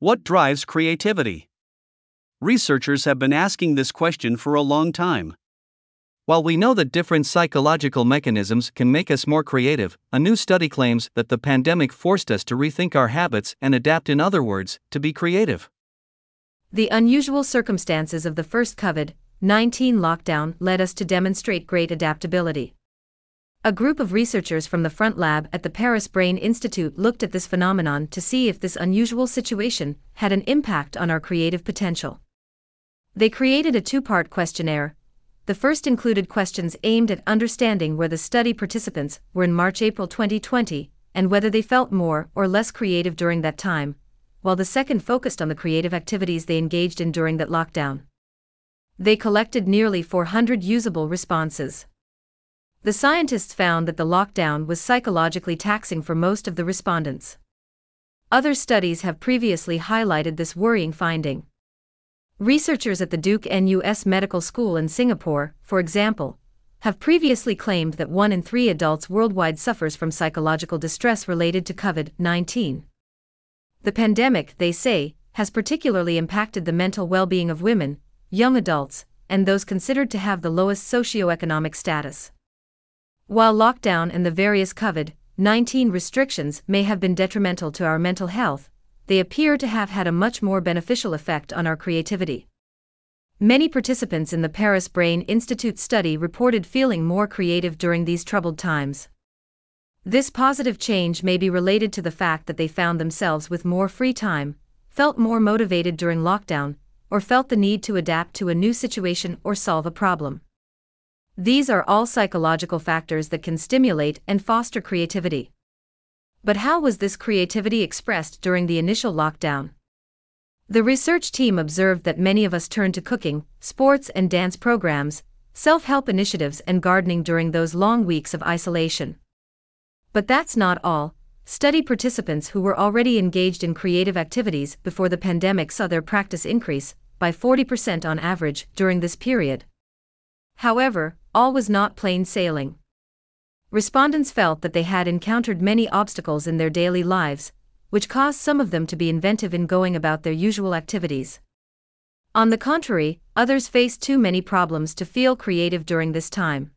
What drives creativity? Researchers have been asking this question for a long time. While we know that different psychological mechanisms can make us more creative, a new study claims that the pandemic forced us to rethink our habits and adapt, in other words, to be creative. The unusual circumstances of the first COVID 19 lockdown led us to demonstrate great adaptability. A group of researchers from the Front Lab at the Paris Brain Institute looked at this phenomenon to see if this unusual situation had an impact on our creative potential. They created a two part questionnaire. The first included questions aimed at understanding where the study participants were in March April 2020 and whether they felt more or less creative during that time, while the second focused on the creative activities they engaged in during that lockdown. They collected nearly 400 usable responses. The scientists found that the lockdown was psychologically taxing for most of the respondents. Other studies have previously highlighted this worrying finding. Researchers at the Duke NUS Medical School in Singapore, for example, have previously claimed that one in three adults worldwide suffers from psychological distress related to COVID 19. The pandemic, they say, has particularly impacted the mental well being of women, young adults, and those considered to have the lowest socioeconomic status. While lockdown and the various COVID 19 restrictions may have been detrimental to our mental health, they appear to have had a much more beneficial effect on our creativity. Many participants in the Paris Brain Institute study reported feeling more creative during these troubled times. This positive change may be related to the fact that they found themselves with more free time, felt more motivated during lockdown, or felt the need to adapt to a new situation or solve a problem. These are all psychological factors that can stimulate and foster creativity. But how was this creativity expressed during the initial lockdown? The research team observed that many of us turned to cooking, sports and dance programs, self help initiatives, and gardening during those long weeks of isolation. But that's not all. Study participants who were already engaged in creative activities before the pandemic saw their practice increase by 40% on average during this period. However, all was not plain sailing. Respondents felt that they had encountered many obstacles in their daily lives, which caused some of them to be inventive in going about their usual activities. On the contrary, others faced too many problems to feel creative during this time.